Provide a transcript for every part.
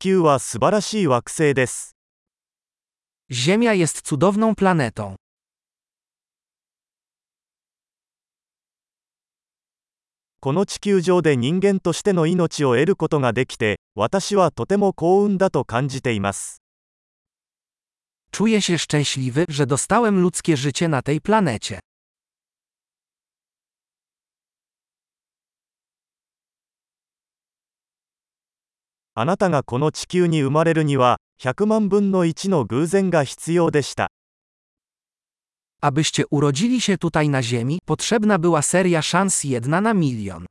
球は素晴らしい惑星です。Ziemia jest cudowną planetą. この地球上で人間としての命を得ることができて、私はとても幸運だと感じています。Czuję się szczęśliwy, że dostałem ludzkie życie na tej planecie. あなたがこの地球に生まれるには、100万分の1の偶然が必要でした。Abyście urodzili się tutaj na Ziemi, potrzebna była seria szans jedna na milion.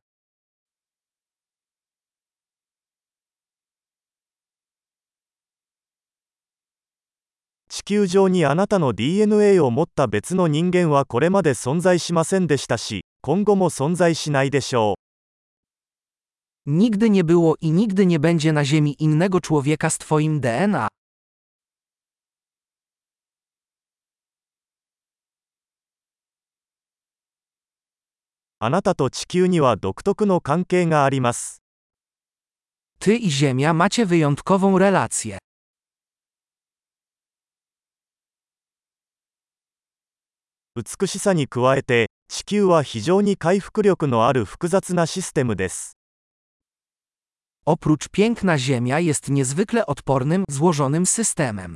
地球上にあなたの DNA を持った別の人間はこれまで存在しませんでしたし、今後も存在しないでしょう。Nigdy nie było i nigdy nie będzie na Ziemi innego człowieka z Twoim DNA. あなたと地球には独特の関係があります。 Ty i Ziemia macie wyjątkową relację. 美しさに加えて、地球は非常に回復力のある複雑なシステムです。 Oprócz piękna Ziemia jest niezwykle odpornym, złożonym systemem.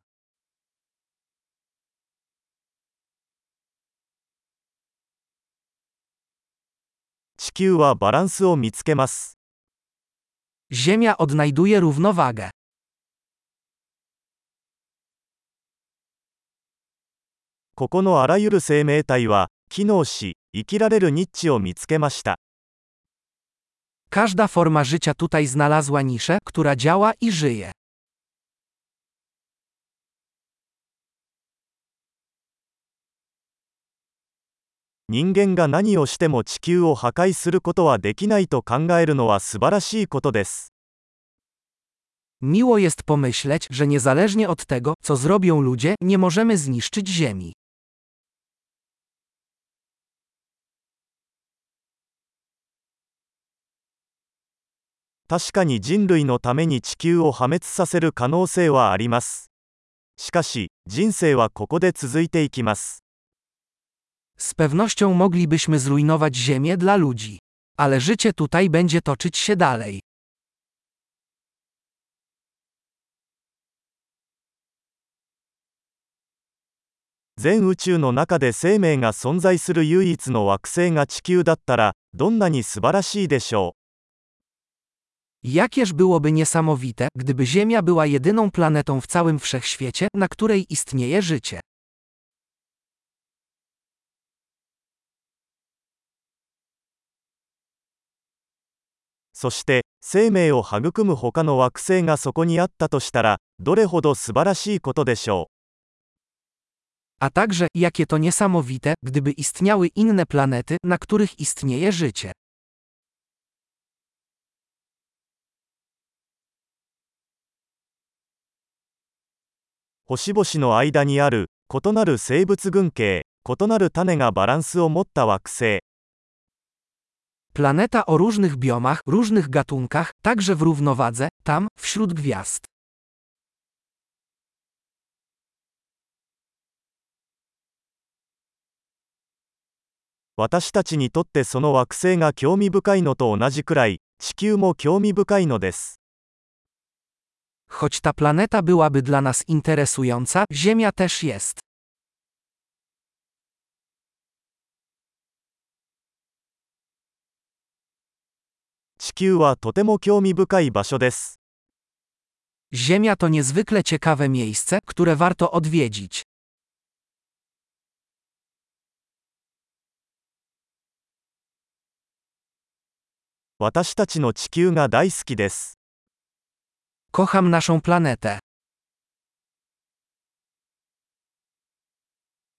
地球はバランスを見つけます。 Ziemia odnajduje równowagę. ここのあらゆる生命体は、機能し、生きられるニッチを見つけました。 Każda forma życia tutaj znalazła niszę, która działa i żyje. Ningen ga. Miło jest pomyśleć, że niezależnie od tego, co zrobią ludzie, nie możemy zniszczyć Ziemi. 確かに人類のために地球を破滅させる可能性はあります。しかし、人生はここで続いていきます。Z pewnością moglibyśmy zrujnować Ziemię dla ludzi. Ale życie tutaj będzie toczyć się dalej. Jakież byłoby niesamowite, gdyby Ziemia była jedyną planetą w całym wszechświecie, na której istnieje życie. A także, jakie to niesamowite, gdyby istniały inne planety, na których istnieje życie. 星々の間にある異なる生物群系異なる種がバランスを持った惑星 Planeta o różnych biomach, różnych gatunkach, także w równowadze, tam, wśród gwiazd. 私たちにとってその惑星が興味深いのと Choć ta planeta byłaby dla nas interesująca, Ziemia też jest. 地球はとても興味深い場所です Ziemia to niezwykle ciekawe miejsce, które warto odwiedzić. 私たちの地球が大好きです Kocham naszą planetę.